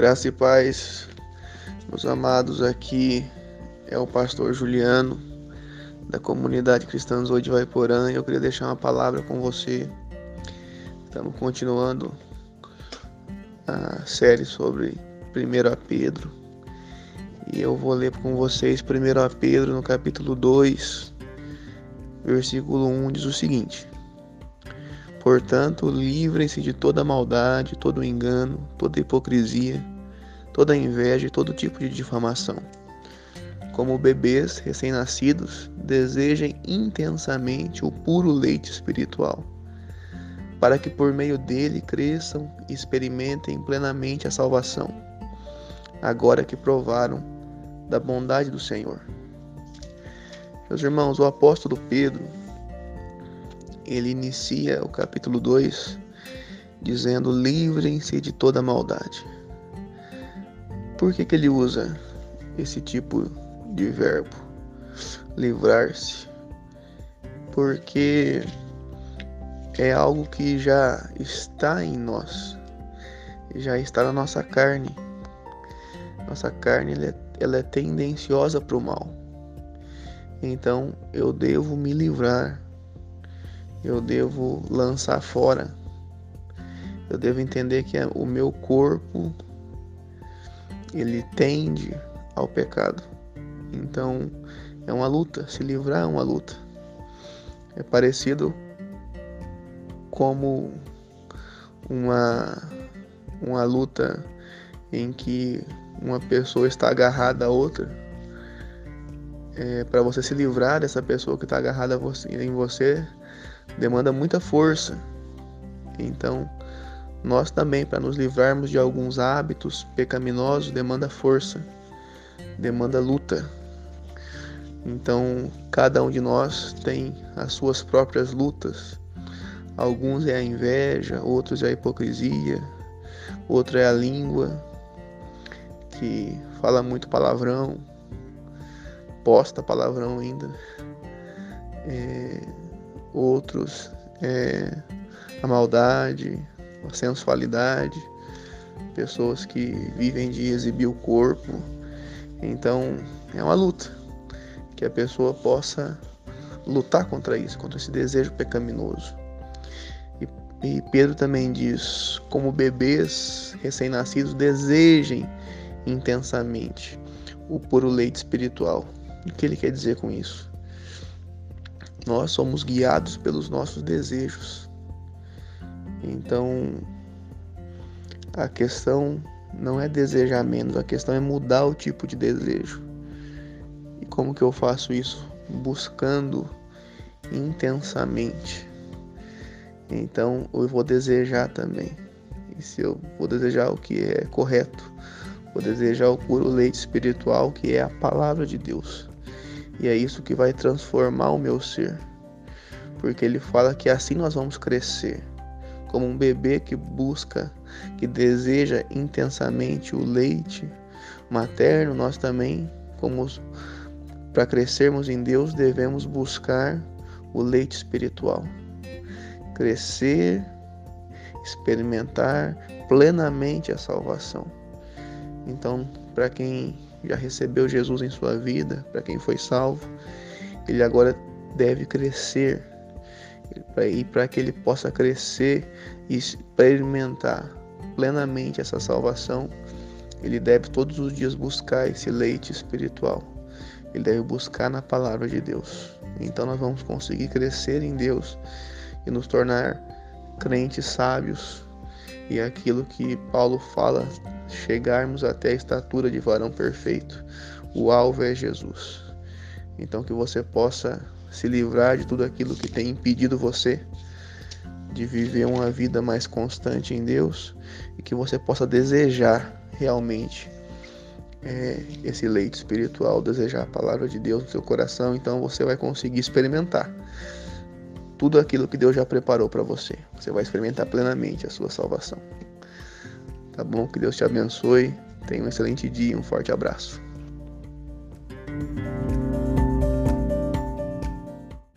Graça e paz, meus amados, aqui é o pastor Juliano da comunidade Cristãos Hoje de Vaiporã e eu queria deixar uma palavra com você. Estamos continuando a série sobre 1 Pedro e eu vou ler com vocês 1 Pedro no capítulo 2, versículo 1 diz o seguinte: Portanto, livrem-se de toda maldade, todo engano, toda hipocrisia, toda inveja e todo tipo de difamação. Como bebês recém-nascidos, desejem intensamente o puro leite espiritual, para que por meio dele cresçam e experimentem plenamente a salvação, agora que provaram da bondade do Senhor. Meus irmãos, o apóstolo Pedro ele inicia o capítulo 2 dizendo: livrem-se de toda maldade. Por que, que ele usa esse tipo de verbo? Livrar-se. Porque é algo que já está em nós, já está na nossa carne. Nossa carne ela é, ela é tendenciosa para o mal. Então eu devo me livrar eu devo lançar fora. Eu devo entender que o meu corpo ele tende ao pecado. Então é uma luta, se livrar é uma luta. É parecido como uma uma luta em que uma pessoa está agarrada a outra. É, para você se livrar dessa pessoa que está agarrada em você, demanda muita força. Então, nós também, para nos livrarmos de alguns hábitos pecaminosos, demanda força, demanda luta. Então, cada um de nós tem as suas próprias lutas. Alguns é a inveja, outros é a hipocrisia, outro é a língua, que fala muito palavrão, posta palavrão ainda. É, outros é, a maldade, a sensualidade, pessoas que vivem de exibir o corpo. Então é uma luta que a pessoa possa lutar contra isso, contra esse desejo pecaminoso. E, e Pedro também diz: como bebês recém-nascidos, desejem intensamente o puro leite espiritual. O que ele quer dizer com isso? Nós somos guiados pelos nossos desejos. Então, a questão não é desejar menos, a questão é mudar o tipo de desejo. E como que eu faço isso? Buscando intensamente. Então, eu vou desejar também. E se eu vou desejar o que é correto, vou desejar o puro leite espiritual, que é a palavra de Deus. E é isso que vai transformar o meu ser. Porque ele fala que assim nós vamos crescer. Como um bebê que busca, que deseja intensamente o leite materno, nós também, como para crescermos em Deus, devemos buscar o leite espiritual. Crescer, experimentar plenamente a salvação. Então, para quem já recebeu Jesus em sua vida, para quem foi salvo, ele agora deve crescer e para que ele possa crescer e experimentar plenamente essa salvação, ele deve todos os dias buscar esse leite espiritual. Ele deve buscar na palavra de Deus. Então nós vamos conseguir crescer em Deus e nos tornar crentes sábios e aquilo que Paulo fala, chegarmos até a estatura de varão perfeito. O alvo é Jesus. Então que você possa se livrar de tudo aquilo que tem impedido você de viver uma vida mais constante em Deus e que você possa desejar realmente é, esse leite espiritual, desejar a palavra de Deus no seu coração, então você vai conseguir experimentar tudo aquilo que Deus já preparou para você. Você vai experimentar plenamente a sua salvação. Tá bom? Que Deus te abençoe. Tenha um excelente dia, um forte abraço.